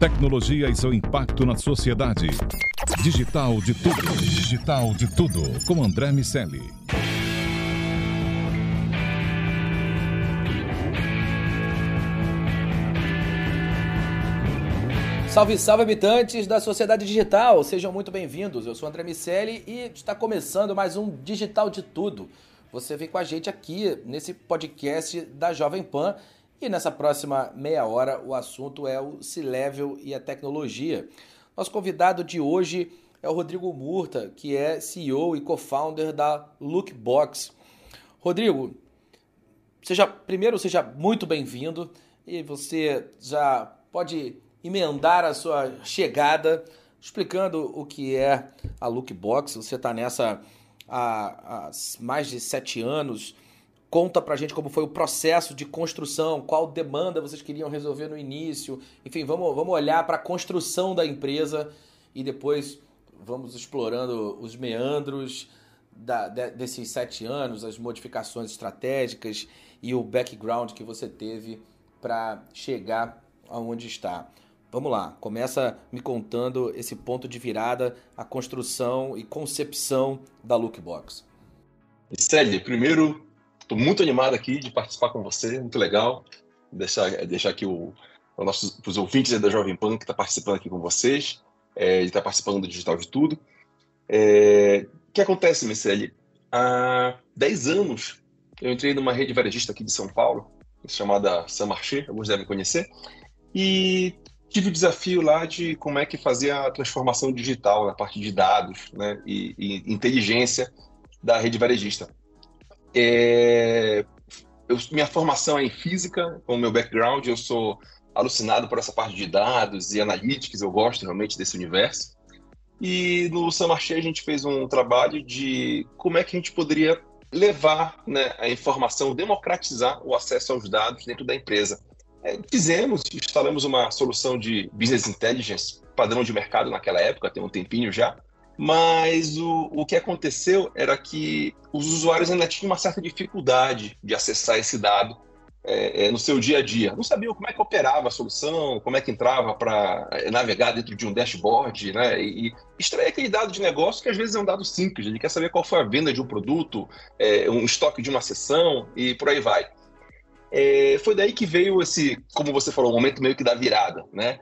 Tecnologia e seu impacto na sociedade. Digital de tudo. Digital de tudo. Com André Miscelli. Salve, salve habitantes da sociedade digital, sejam muito bem-vindos. Eu sou André Miscelli e está começando mais um Digital de Tudo. Você vem com a gente aqui nesse podcast da Jovem Pan e nessa próxima meia hora o assunto é o C-Level e a tecnologia. Nosso convidado de hoje é o Rodrigo Murta, que é CEO e co-founder da Lookbox. Rodrigo, seja primeiro seja muito bem-vindo e você já pode emendar a sua chegada explicando o que é a Lookbox. Você está nessa há, há mais de sete anos Conta pra gente como foi o processo de construção, qual demanda vocês queriam resolver no início. Enfim, vamos, vamos olhar para a construção da empresa e depois vamos explorando os meandros da, de, desses sete anos, as modificações estratégicas e o background que você teve para chegar aonde está. Vamos lá, começa me contando esse ponto de virada, a construção e concepção da Lookbox. Célio, primeiro Estou muito animado aqui de participar com você, muito legal. Deixar, deixar aqui o, o nossos, os ouvintes da Jovem Pan que está participando aqui com vocês, é, está participando do Digital de Tudo. É, o que acontece, Miceli? Há 10 anos eu entrei numa rede varejista aqui de São Paulo, chamada Saint-Marché, alguns devem conhecer, e tive o desafio lá de como é que fazia a transformação digital na parte de dados né, e, e inteligência da rede varejista. É, eu, minha formação é em física, com o meu background, eu sou alucinado por essa parte de dados e analytics, eu gosto realmente desse universo. E no Samarché a gente fez um trabalho de como é que a gente poderia levar né, a informação, democratizar o acesso aos dados dentro da empresa. É, fizemos, instalamos uma solução de business intelligence padrão de mercado naquela época, tem um tempinho já, mas o, o que aconteceu era que os usuários ainda tinham uma certa dificuldade de acessar esse dado é, é, no seu dia a dia. Não sabiam como é que operava a solução, como é que entrava para é, navegar dentro de um dashboard, né? E, extrair aquele dado de negócio que às vezes é um dado simples. Ele quer saber qual foi a venda de um produto, é, um estoque de uma sessão e por aí vai. É, foi daí que veio esse, como você falou, o momento meio que da virada, né?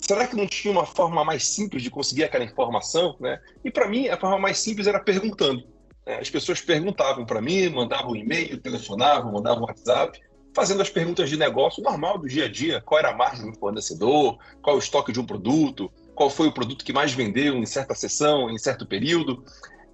Será que não tinha uma forma mais simples de conseguir aquela informação? Né? E para mim, a forma mais simples era perguntando. Né? As pessoas perguntavam para mim, mandavam um e-mail, telefonavam, mandavam um WhatsApp, fazendo as perguntas de negócio normal do dia a dia. Qual era a margem do fornecedor? Qual o estoque de um produto? Qual foi o produto que mais vendeu em certa sessão, em certo período?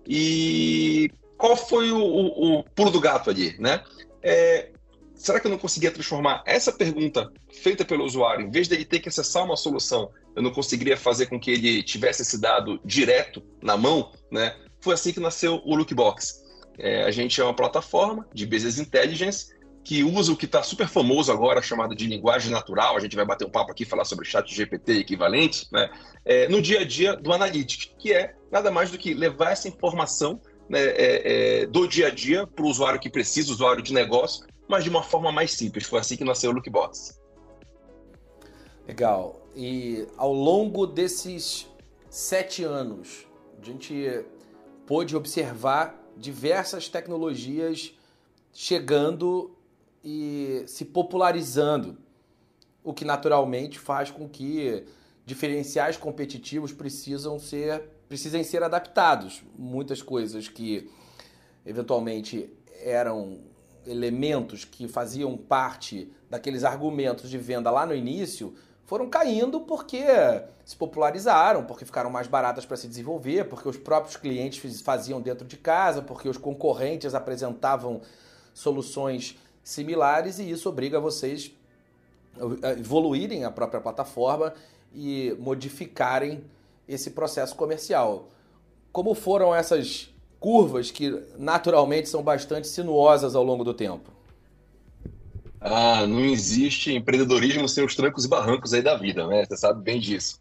E qual foi o, o, o pulo do gato ali, né? É, será que eu não conseguia transformar essa pergunta feita pelo usuário, em vez dele ter que acessar uma solução, eu não conseguiria fazer com que ele tivesse esse dado direto na mão, né? Foi assim que nasceu o Lookbox. É, a gente é uma plataforma de business intelligence que usa o que está super famoso agora, chamado de linguagem natural. A gente vai bater um papo aqui falar sobre chat GPT equivalente, né? É, no dia a dia do Analytics, que é nada mais do que levar essa informação né, é, é do dia a dia para o usuário que precisa, usuário de negócio, mas de uma forma mais simples. Foi assim que nasceu o Lookbox. Legal. E ao longo desses sete anos, a gente pôde observar diversas tecnologias chegando e se popularizando, o que naturalmente faz com que diferenciais competitivos precisam ser precisem ser adaptados. Muitas coisas que eventualmente eram elementos que faziam parte daqueles argumentos de venda lá no início foram caindo porque se popularizaram, porque ficaram mais baratas para se desenvolver, porque os próprios clientes faziam dentro de casa, porque os concorrentes apresentavam soluções similares e isso obriga vocês a evoluírem a própria plataforma e modificarem esse processo comercial. Como foram essas curvas que naturalmente são bastante sinuosas ao longo do tempo? Ah, não existe empreendedorismo sem os trancos e barrancos aí da vida, né? Você sabe bem disso.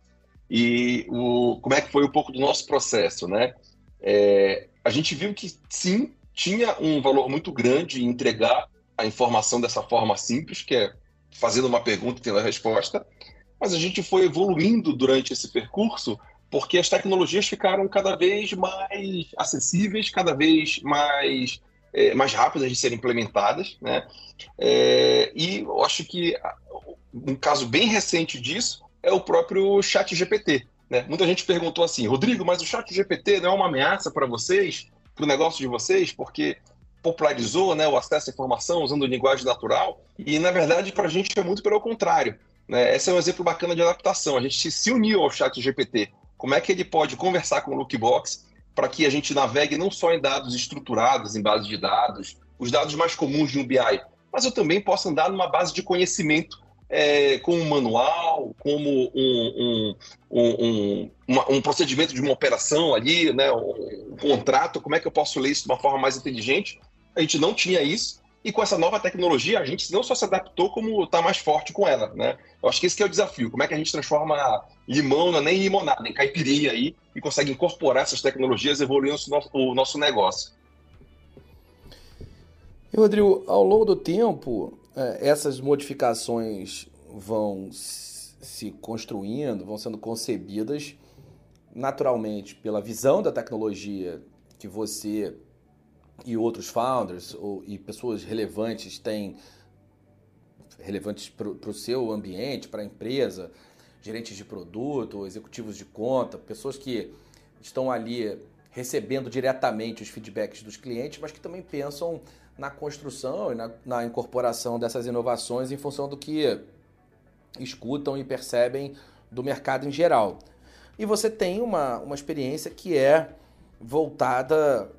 E o, como é que foi um pouco do nosso processo, né? É, a gente viu que sim, tinha um valor muito grande em entregar a informação dessa forma simples, que é fazendo uma pergunta e tendo a resposta, mas a gente foi evoluindo durante esse percurso porque as tecnologias ficaram cada vez mais acessíveis, cada vez mais, é, mais rápidas de serem implementadas, né? É, e eu acho que um caso bem recente disso é o próprio Chat GPT. Né? Muita gente perguntou assim, Rodrigo, mas o Chat GPT não é uma ameaça para vocês, para o negócio de vocês, porque popularizou né, o acesso à informação usando linguagem natural? E, na verdade, para a gente é muito pelo contrário. Né? Esse é um exemplo bacana de adaptação. A gente se uniu ao Chat GPT. Como é que ele pode conversar com o Lookbox para que a gente navegue não só em dados estruturados, em bases de dados, os dados mais comuns de um BI, mas eu também possa andar numa base de conhecimento é, como um manual, como um, um, um, uma, um, procedimento de uma operação ali, né, um, contrato, como é que eu posso ler isso de uma forma mais inteligente? A gente não tinha isso, e com essa nova tecnologia, a gente não só se adaptou, como está mais forte com ela. Né? Eu acho que esse que é o desafio. Como é que a gente transforma limão, não é nem limonada, em caipirinha aí, e consegue incorporar essas tecnologias evoluindo o nosso, o nosso negócio. E, Rodrigo, ao longo do tempo, é, essas modificações vão se construindo, vão sendo concebidas naturalmente pela visão da tecnologia que você e outros founders ou, e pessoas relevantes têm relevantes para o seu ambiente, para a empresa, gerentes de produto, executivos de conta, pessoas que estão ali recebendo diretamente os feedbacks dos clientes, mas que também pensam na construção e na, na incorporação dessas inovações em função do que escutam e percebem do mercado em geral. E você tem uma, uma experiência que é voltada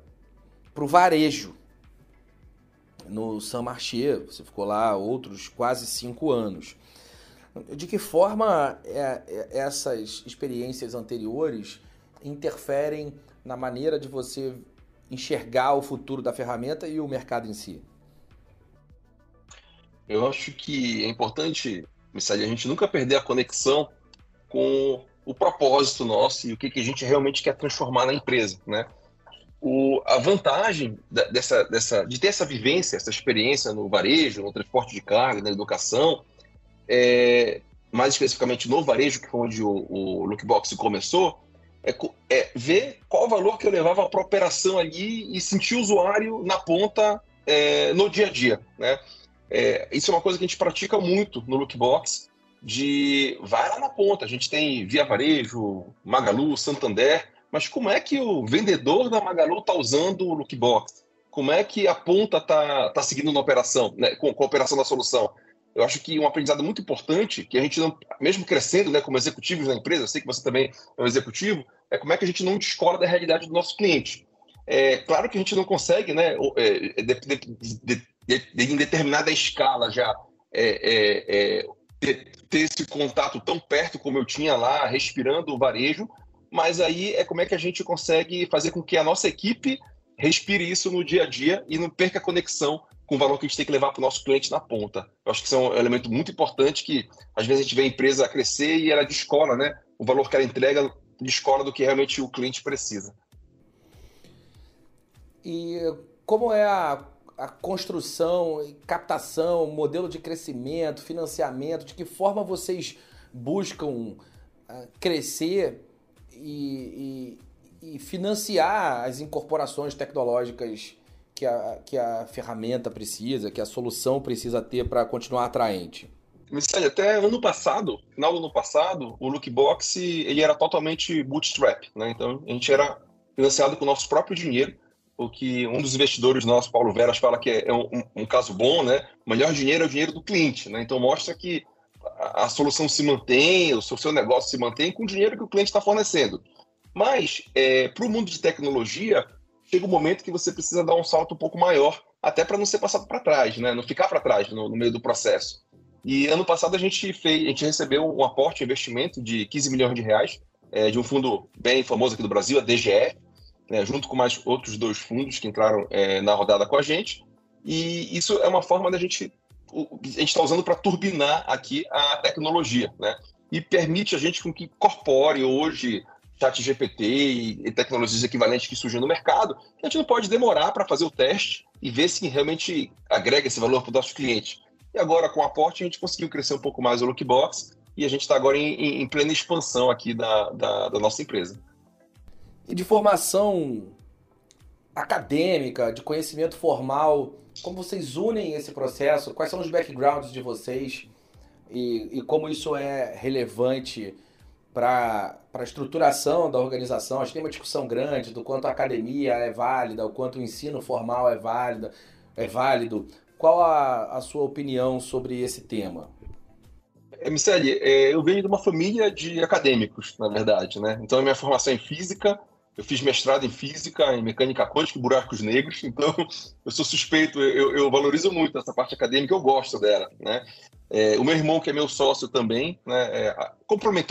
para o varejo. No Saint Marché, você ficou lá outros quase cinco anos. De que forma é, é, essas experiências anteriores interferem na maneira de você enxergar o futuro da ferramenta e o mercado em si? Eu acho que é importante, Missali, a gente nunca perder a conexão com o propósito nosso e o que, que a gente realmente quer transformar na empresa, né? O, a vantagem da, dessa, dessa, de ter essa vivência, essa experiência no varejo, no transporte de carga, na educação, é, mais especificamente no varejo, que foi onde o, o Lookbox começou, é, é, ver qual o valor que eu levava para a operação ali e sentir o usuário na ponta é, no dia a dia. Né? É, isso é uma coisa que a gente pratica muito no Lookbox, de vai lá na ponta. A gente tem Via Varejo, Magalu, Santander, mas como é que o vendedor da Magalu está usando o Lookbox? Como é que a ponta está tá seguindo na operação, né, com, com a operação da solução? Eu acho que um aprendizado muito importante, que a gente não, mesmo crescendo, né, como executivos na empresa, eu sei que você também é um executivo, é como é que a gente não descola da realidade do nosso cliente. É claro que a gente não consegue, né, é, de, de, de, em determinada escala já, é, é, é, ter, ter esse contato tão perto como eu tinha lá, respirando o varejo, mas aí é como é que a gente consegue fazer com que a nossa equipe respire isso no dia a dia e não perca a conexão com o valor que a gente tem que levar para o nosso cliente na ponta. Eu acho que isso é um elemento muito importante que às vezes a gente vê a empresa crescer e ela descola, né? O valor que ela entrega descola do que realmente o cliente precisa. E como é a, a construção, captação, modelo de crescimento, financiamento, de que forma vocês buscam uh, crescer e, e, e financiar as incorporações tecnológicas que a, que a ferramenta precisa, que a solução precisa ter para continuar atraente? Missali, até ano passado, final do ano passado, o Lookbox ele era totalmente bootstrap, né? Então a gente era financiado com o nosso próprio dinheiro, o que um dos investidores nossos, Paulo Veras, fala que é um, um caso bom, né? O melhor dinheiro é o dinheiro do cliente, né? Então mostra que a solução se mantém, o seu negócio se mantém com o dinheiro que o cliente está fornecendo. Mas, é, para o mundo de tecnologia, chega um momento que você precisa dar um salto um pouco maior, até para não ser passado para trás, né? não ficar para trás no, no, meio do processo. E ano passado a gente, fez, a gente recebeu um aporte, um investimento de 15 milhões de reais é, de um fundo bem famoso aqui do Brasil, a DGE, né, junto com mais outros dois fundos que entraram é, na rodada com a gente. E isso é uma forma da gente a gente está usando para turbinar aqui a tecnologia, né? E permite a gente com que incorpore hoje chat GPT e, tecnologias equivalentes que surgem no mercado, a gente não pode demorar para fazer o teste e ver se realmente agrega esse valor para o nosso cliente. E agora, com o aporte, a gente conseguiu crescer um pouco mais o Lookbox e a gente está agora em, em, plena expansão aqui da, da, da nossa empresa. E de formação acadêmica, de conhecimento formal, como vocês unem esse processo? Quais são os backgrounds de vocês e, e como isso é relevante para a estruturação da organização? Acho que tem uma discussão grande do quanto a academia é válida, o quanto o ensino formal é, válida, é válido. Qual a, a sua opinião sobre esse tema? É, Michele, é, eu venho de uma família de acadêmicos, na verdade, né? Então, minha formação é em física, eu fiz mestrado em física, em mecânica quântica e buracos negros, então eu sou suspeito, eu, eu valorizo muito essa parte acadêmica, eu gosto dela, né? É, o meu irmão, que é meu sócio também, né, é,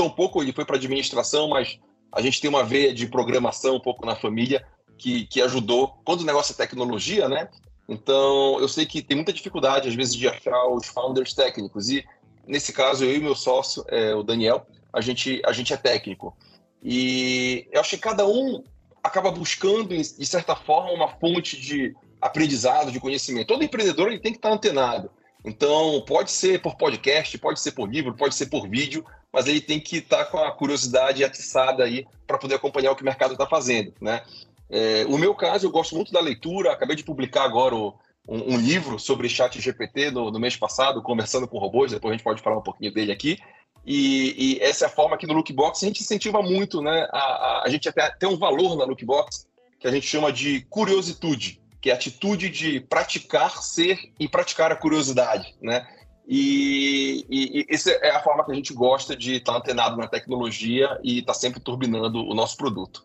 um pouco, ele foi para administração, mas a gente tem uma veia de programação um pouco na família que, que ajudou. Quando o negócio é tecnologia, né? Então, eu sei que tem muita dificuldade, às vezes, de achar os founders técnicos. E, nesse caso, eu e meu sócio, é, o Daniel, a gente, a gente é técnico. E eu acho que cada um acaba buscando, de certa forma, uma fonte de aprendizado, de conhecimento. Todo empreendedor ele tem que estar antenado. Então, pode ser por podcast, pode ser por livro, pode ser por vídeo, mas ele tem que estar com a curiosidade atiçada aí para poder acompanhar o que o mercado está fazendo, né? É, o meu caso, eu gosto muito da leitura, acabei de publicar agora o, um, um, livro sobre chat GPT no, no, mês passado, Conversando com Robôs, depois a gente pode falar um pouquinho dele aqui, e, e, essa é a forma que no Lookbox a gente incentiva muito, né? A, a, a gente até tem um valor na Lookbox que a gente chama de curiositude, que é a atitude de praticar, ser e praticar a curiosidade, né? E, e, e essa é a forma que a gente gosta de estar antenado na tecnologia e estar sempre turbinando o nosso produto.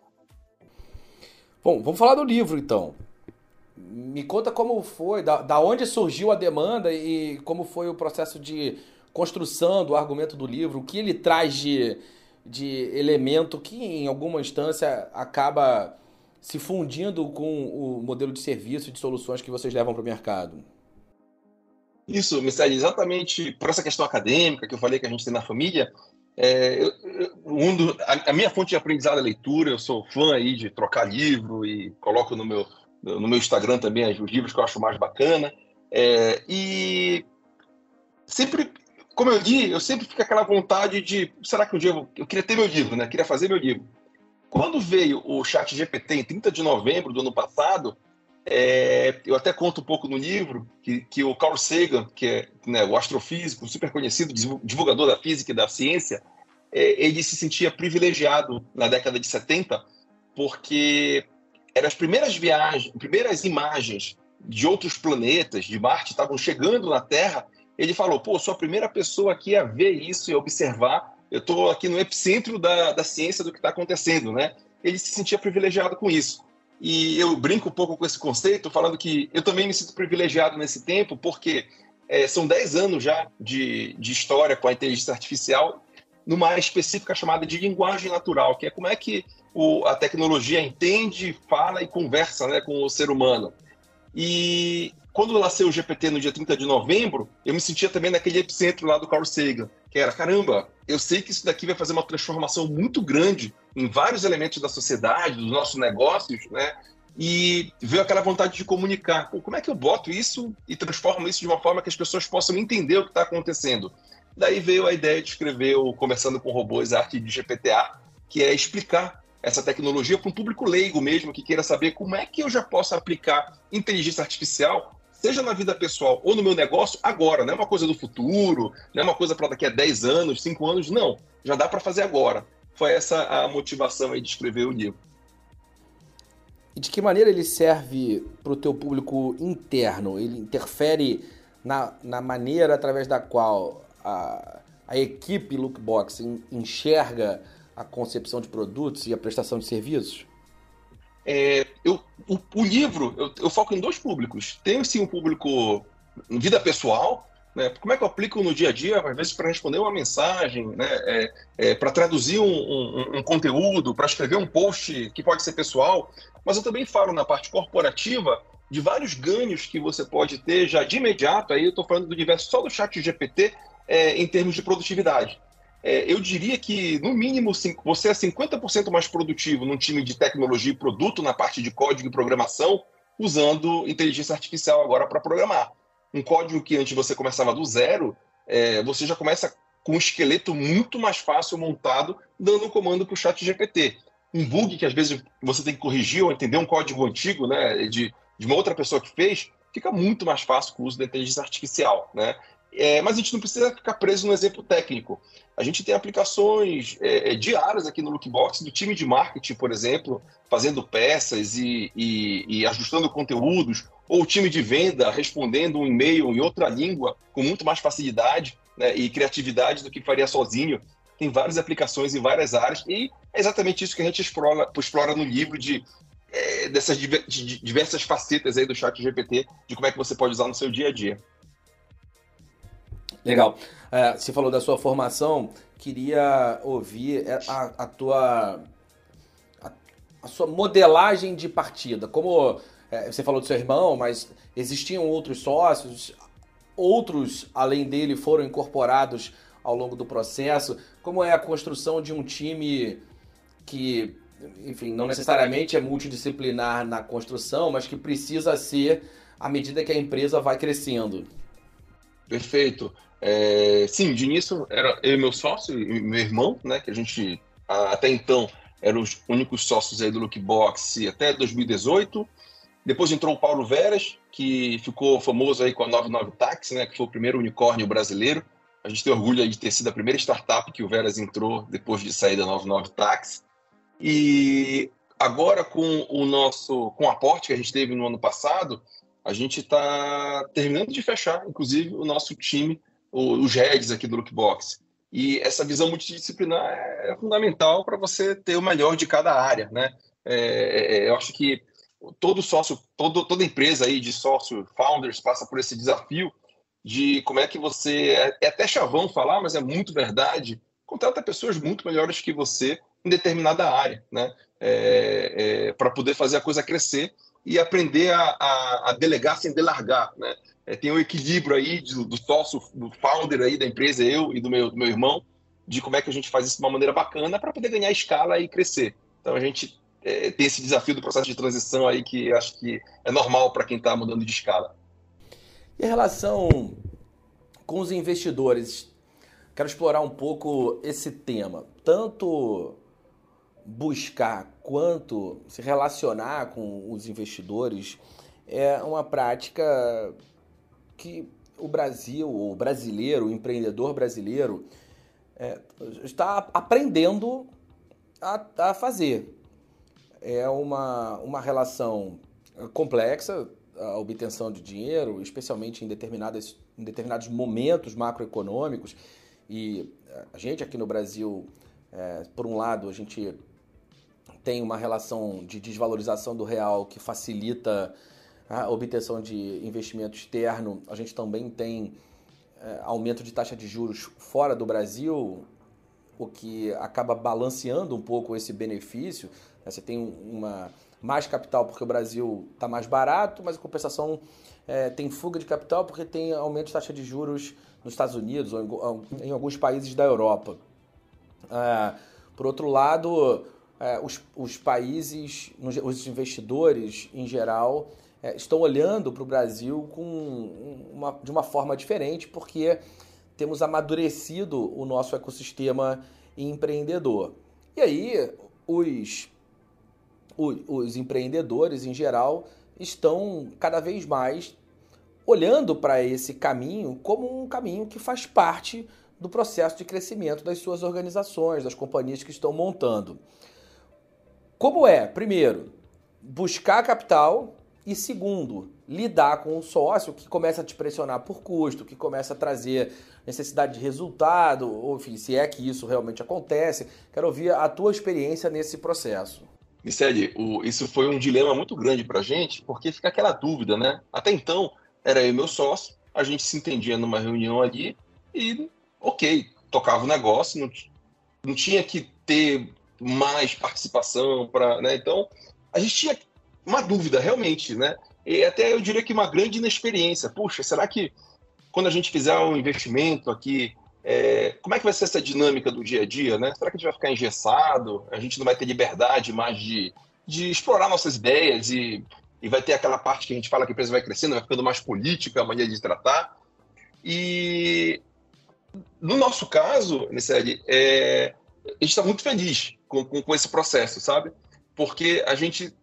Bom, vamos falar do livro então. Me conta como foi, da, da onde surgiu a demanda e como foi o processo de construção do argumento do livro, o que ele traz de, de elemento que, em alguma instância, acaba se fundindo com o modelo de serviço e de soluções que vocês levam para o mercado. Isso, Michele, exatamente por essa questão acadêmica que eu falei que a gente tem na família, é, eu, um do, a, a, minha fonte de aprendizado é leitura, eu sou fã aí de trocar livro e coloco no meu, no meu Instagram também os livros que eu acho mais bacana. É, e sempre como eu li, eu sempre fico aquela vontade de, será que um dia eu, eu queria ter meu livro, né? Eu queria fazer meu livro. Quando veio o Chat GPT em 30 de novembro do ano passado, é, eu até conto um pouco no livro que, que o Carl Sagan, que é né, o astrofísico super conhecido, divulgador da física e da ciência, é, ele se sentia privilegiado na década de 70 porque eram as primeiras viagens, primeiras imagens de outros planetas, de Marte, estavam chegando na Terra ele falou: pô, sou a primeira pessoa aqui a ver isso e observar. Eu estou aqui no epicentro da, da ciência do que está acontecendo, né? Ele se sentia privilegiado com isso. E eu brinco um pouco com esse conceito, falando que eu também me sinto privilegiado nesse tempo, porque é, são 10 anos já de, de história com a inteligência artificial, numa área específica chamada de linguagem natural, que é como é que o, a tecnologia entende, fala e conversa né, com o ser humano. E quando eu lancei o GPT no dia 30 de novembro, eu me sentia também naquele epicentro lá do Carl Sagan, que era, caramba, eu sei que isso daqui vai fazer uma transformação muito grande em vários elementos da sociedade, dos nossos negócios, né? E veio aquela vontade de comunicar. Pô, como é que eu boto isso e transformo isso de uma forma que as pessoas possam entender o que está acontecendo? Daí veio a ideia de escrever o Conversando com Robôs, Arte de GPTA, que é explicar essa tecnologia para um público leigo mesmo, que queira saber como é que eu já posso aplicar inteligência artificial seja na vida pessoal ou no meu negócio, agora. Não é uma coisa do futuro, não é uma coisa para daqui a 10 anos, 5 anos, não. Já dá para fazer agora. Foi essa a motivação aí de escrever o livro. E de que maneira ele serve para o teu público interno? Ele interfere na, na maneira através da qual a, a equipe Lookbox enxerga a concepção de produtos e a prestação de serviços? É, eu, o, o livro, eu, eu, foco em dois públicos. Tem sim um público vida pessoal, né? Como é que eu aplico no dia a dia, às vezes para responder uma mensagem, né? É, é, para traduzir um, um, um conteúdo, para escrever um post que pode ser pessoal, mas eu também falo na parte corporativa de vários ganhos que você pode ter já de imediato. Aí eu estou falando do universo só do chat GPT é, em termos de produtividade é, eu diria que, no mínimo, você é 50% mais produtivo num time de tecnologia e produto na parte de código e programação, usando inteligência artificial agora para programar. Um código que antes você começava do zero, é, você já começa com um esqueleto muito mais fácil montado, dando um comando para o chat GPT. Um bug que às vezes você tem que corrigir ou entender um código antigo né, de, de uma outra pessoa que fez, fica muito mais fácil com o uso da inteligência artificial. Né? É, mas a gente não precisa ficar preso no exemplo técnico. A gente tem aplicações é, é, diárias aqui no Lookbox do time de marketing, por exemplo, fazendo peças e, e, e ajustando conteúdos, ou o time de venda respondendo um e-mail em outra língua com muito mais facilidade né, e criatividade do que faria sozinho. Tem várias aplicações em várias áreas e é exatamente isso que a gente explora, explora no livro de é, dessas diversas facetas aí do chat GPT, de como é que você pode usar no seu dia a dia. Legal. É, você falou da sua formação, queria ouvir é, a, a tua a, a, sua modelagem de partida. Como é, você falou do seu irmão, mas existiam outros sócios, outros além dele foram incorporados ao longo do processo. Como é a construção de um time que, enfim, não necessariamente é multidisciplinar na construção, mas que precisa ser à medida que a empresa vai crescendo? Perfeito. É, sim, de início era eu e meu sócio e meu irmão, né? Que a gente até então eram os únicos sócios aí do Lookbox até 2018. Depois entrou o Paulo Veras, que ficou famoso aí com a 99 Taxi, né? Que foi o primeiro unicórnio brasileiro. A gente tem orgulho de ter sido a primeira startup que o Veras entrou depois de sair da 99 Taxi. E agora com o nosso com o aporte que a gente teve no ano passado, a gente está terminando de fechar, inclusive, o nosso time os heads aqui do Lookbox. E essa visão multidisciplinar é fundamental para você ter o melhor de cada área, né? É, é, é, eu acho que todo sócio, todo, toda empresa aí de sócio, founders, passa por esse desafio de como é que você, é, é até chavão falar, mas é muito verdade, contrata pessoas muito melhores que você em determinada área, né? É, é, para poder fazer a coisa crescer e aprender a, a, a delegar sem delargar, né? É, tem um equilíbrio aí do, do sócio, do founder aí da empresa, eu e do meu, do meu irmão, de como é que a gente faz isso de uma maneira bacana para poder ganhar escala e crescer. Então a gente é, tem esse desafio do processo de transição aí que acho que é normal para quem está mudando de escala. E relação com os investidores? Quero explorar um pouco esse tema. Tanto buscar quanto se relacionar com os investidores é uma prática que o Brasil, o brasileiro, o empreendedor brasileiro, é, está aprendendo a, a, fazer. É uma, uma relação complexa, a obtenção de dinheiro, especialmente em, determinadas, em determinados momentos macroeconômicos. E a gente aqui no Brasil, é, por um lado, a gente tem uma relação de desvalorização do real que facilita a obtenção de investimento externo, a gente também tem é, aumento de taxa de juros fora do Brasil, o que acaba balanceando um pouco esse benefício. Né? Você tem uma mais capital porque o Brasil está mais barato, mas em compensação é, tem fuga de capital porque tem aumento de taxa de juros nos Estados Unidos ou em, em alguns países da Europa. É, por outro lado, é, os, os países, os investidores em geral, é, estão olhando para o Brasil com uma, de uma forma diferente, porque temos amadurecido o nosso ecossistema empreendedor. E aí, os, os, os empreendedores em geral estão cada vez mais olhando para esse caminho como um caminho que faz parte do processo de crescimento das suas organizações, das companhias que estão montando. Como é, primeiro, buscar capital e segundo, lidar com o sócio que começa a te pressionar por custo, que começa a trazer necessidade de resultado, ou enfim, se é que isso realmente acontece. Quero ouvir a tua experiência nesse processo. Michele, isso foi um dilema muito grande para a gente, porque fica aquela dúvida, né? Até então, era eu e meu sócio, a gente se entendia numa reunião ali e, ok, tocava o negócio, não, não tinha que ter mais participação para, né? Então, a gente tinha uma dúvida, realmente, né? E até eu diria que uma grande inexperiência. Puxa, será que quando a gente fizer um investimento aqui, é, como é que vai ser essa dinâmica do dia a dia, né? Será que a gente vai ficar engessado? A gente não vai ter liberdade mais de, de explorar nossas ideias e, e vai ter aquela parte que a gente fala que a empresa vai crescendo, vai ficando mais política a maneira de tratar. E no nosso caso, Nisseli, é, a gente está muito feliz com, com, com, esse processo, sabe? Porque a gente,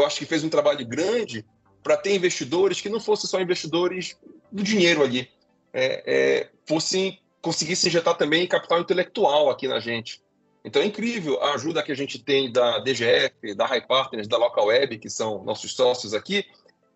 eu acho que fez um trabalho grande para ter investidores que não fossem só investidores do dinheiro ali, é, é, fossem conseguissem injetar também capital intelectual aqui na gente. Então é incrível a ajuda que a gente tem da DGF, da High Partners, da Local Web, que são nossos sócios aqui,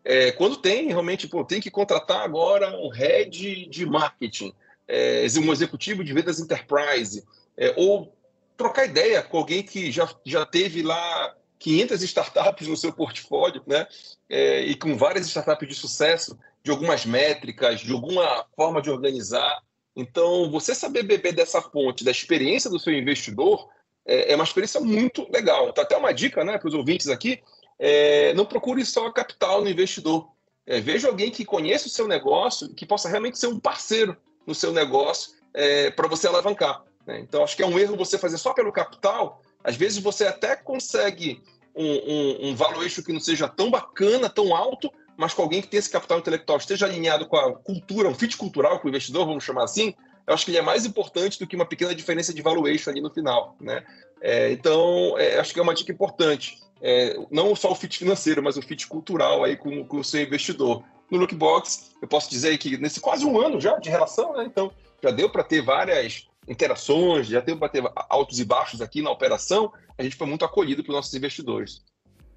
é, quando tem realmente, pô, tem que contratar agora um head de marketing, é, um executivo de vendas enterprise, é, ou trocar ideia com alguém que já, já teve lá 500 startups no seu portfólio, né? É, e com várias startups de sucesso, de algumas métricas, de alguma forma de organizar. Então, você saber beber dessa fonte, da experiência do seu investidor, é, é uma experiência muito legal. Então, até uma dica né, para os ouvintes aqui: é, não procure só capital no investidor. É, veja alguém que conheça o seu negócio, que possa realmente ser um parceiro no seu negócio é, para você alavancar. Né? Então, acho que é um erro você fazer só pelo capital. Às vezes você até consegue um, um, um valuation que não seja tão bacana, tão alto, mas com alguém que tenha esse capital intelectual, esteja alinhado com a cultura, um fit cultural com o investidor, vamos chamar assim, eu acho que ele é mais importante do que uma pequena diferença de valuation ali no final. Né? É, então, é, acho que é uma dica importante. É, não só o fit financeiro, mas o fit cultural aí com, com o seu investidor. No Lookbox, eu posso dizer que nesse quase um ano já de relação, né? então já deu para ter várias interações, já deu para ter altos e baixos aqui na operação, a gente foi muito acolhido pelos nossos investidores.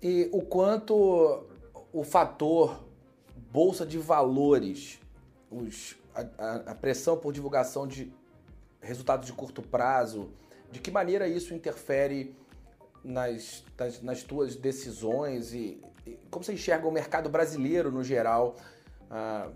E o quanto o fator bolsa de valores, os, a, a, pressão por divulgação de resultados de curto prazo, de que maneira isso interfere nas, nas, nas tuas decisões e, e, como você enxerga o mercado brasileiro no geral, a,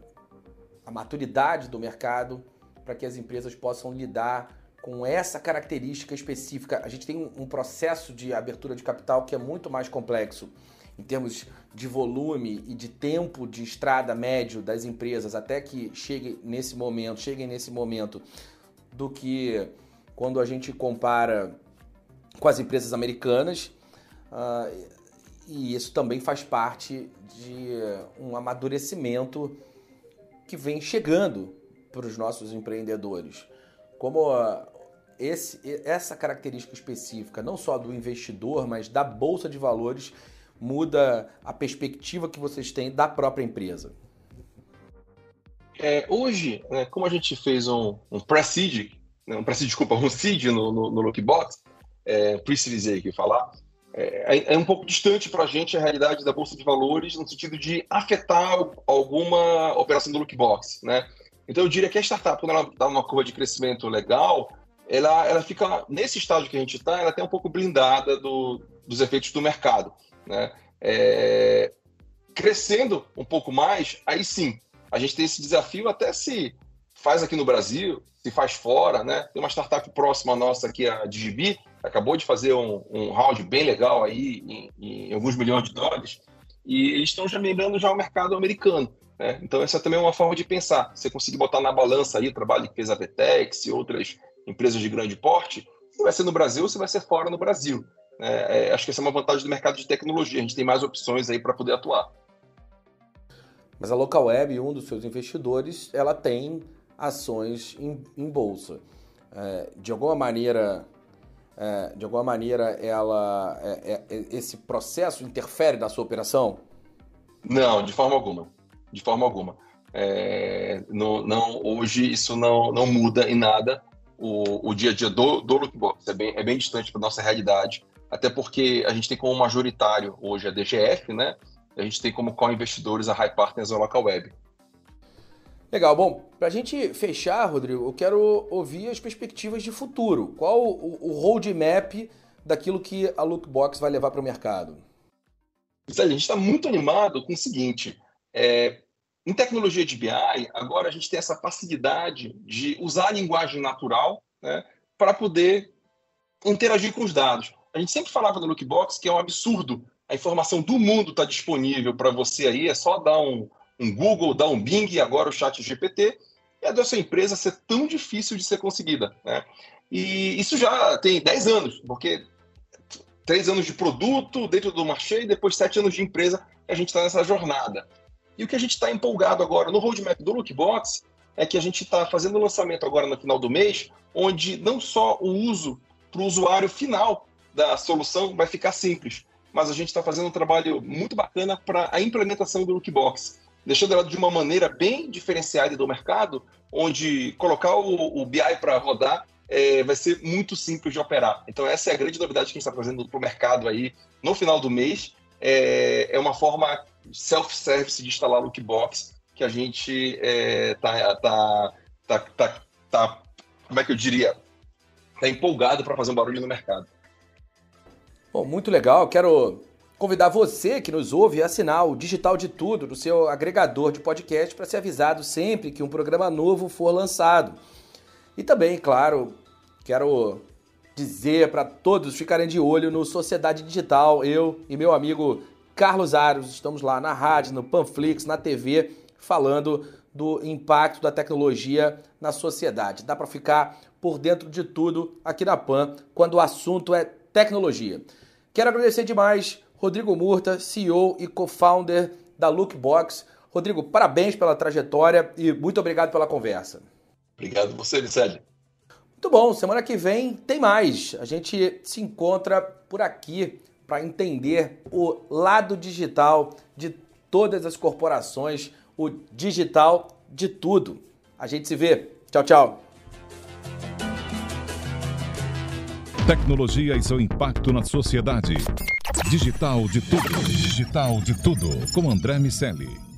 a maturidade do mercado para que as empresas possam lidar com essa característica específica. A gente tem um processo de abertura de capital que é muito mais complexo em termos de volume e de tempo de estrada médio das empresas até que chegue nesse momento, cheguem nesse momento, do que quando a gente compara com as empresas americanas. Uh, e isso também faz parte de um amadurecimento que vem chegando para os nossos empreendedores. Como uh, esse, essa característica específica, não só do investidor, mas da bolsa de valores, muda a perspectiva que vocês têm da própria empresa? É, hoje, né, como a gente fez um, um pre-seed, né, um pre-seed, desculpa, um seed no, no, no Lookbox, é, pre-series falar, é, é, é, um pouco distante para a gente a realidade da Bolsa de Valores no sentido de afetar alguma operação do Lookbox, né? Então eu diria que a startup, quando ela dá uma curva de crescimento legal, ela, ela fica, nesse estágio que a gente está, ela até um pouco blindada do, dos efeitos do mercado. Né? É, crescendo um pouco mais, aí sim, a gente tem esse desafio até se faz aqui no Brasil, se faz fora, né? Tem uma startup próxima nossa aqui, a Digibi, acabou de fazer um, um round bem legal aí, em, em, alguns milhões de dólares, e eles estão já migrando já ao mercado americano. Né? Então, essa também é uma forma de pensar. Você conseguir botar na balança aí o trabalho que fez a Vetex e outras empresas de grande porte, se vai ser no Brasil ou se vai ser fora no Brasil. É, é, acho que essa é uma vantagem do mercado de tecnologia. A gente tem mais opções aí para poder atuar. Mas a Local Web, um dos seus investidores, ela tem ações em, em bolsa. É, de alguma maneira, é, de alguma maneira, ela, é, é, esse processo interfere na sua operação? Não, de forma alguma. De forma alguma. não, não, hoje isso não, não muda em nada o, o dia a dia do, do Lookbox. É bem, é bem distante da nossa realidade até porque a gente tem como majoritário hoje a DGF, né? A gente tem como co-investidores a High Partners e a Local Web. Legal, bom, para a gente fechar, Rodrigo, eu quero ouvir as perspectivas de futuro. Qual o, o roadmap daquilo que a Lookbox vai levar para o mercado? A gente está muito animado com o seguinte: é, em tecnologia de BI, agora a gente tem essa facilidade de usar a linguagem natural né, para poder interagir com os dados. A gente sempre falava no Lookbox que é um absurdo. A informação do mundo está disponível para você aí, é só dar um, um Google, dar um Bing, agora o chat GPT, e a da sua empresa ser tão difícil de ser conseguida. Né? E isso já tem 10 anos, porque três anos de produto dentro do marché e depois sete anos de empresa, a gente está nessa jornada. E o que a gente está empolgado agora no roadmap do Lookbox é que a gente está fazendo o lançamento agora no final do mês, onde não só o uso para o usuário final da solução vai ficar simples, mas a gente está fazendo um trabalho muito bacana para a implementação do Lookbox, deixando ela de uma maneira bem diferenciada do mercado, onde colocar o, o BI para rodar é, vai ser muito simples de operar. Então essa é a grande novidade que a gente está fazendo para o mercado aí no final do mês. É, é uma forma self-service de instalar Lookbox que a gente é, tá, tá, tá, tá, tá, como é que eu diria, tá empolgado para fazer um barulho no mercado. Bom, muito legal. Quero convidar você que nos ouve a assinar o Digital de Tudo no seu agregador de podcast para ser avisado sempre que um programa novo for lançado. E também, claro, quero dizer para todos ficarem de olho no Sociedade Digital. Eu e meu amigo Carlos Aros estamos lá na rádio, no Panflix, na TV, falando do impacto da tecnologia na sociedade. Dá para ficar por dentro de tudo aqui na PAN quando o assunto é tecnologia. Quero agradecer demais Rodrigo Murta, CEO e co-founder da Lookbox. Rodrigo, parabéns pela trajetória e muito obrigado pela conversa. Obrigado você, Vicente. Muito bom, semana que vem tem mais. A gente se encontra por aqui para entender o lado digital de todas as corporações, o digital de tudo. A gente se vê. Tchau, tchau. Tecnologia e seu impacto na sociedade. Digital de tudo. Digital de tudo. Com André Miscelli.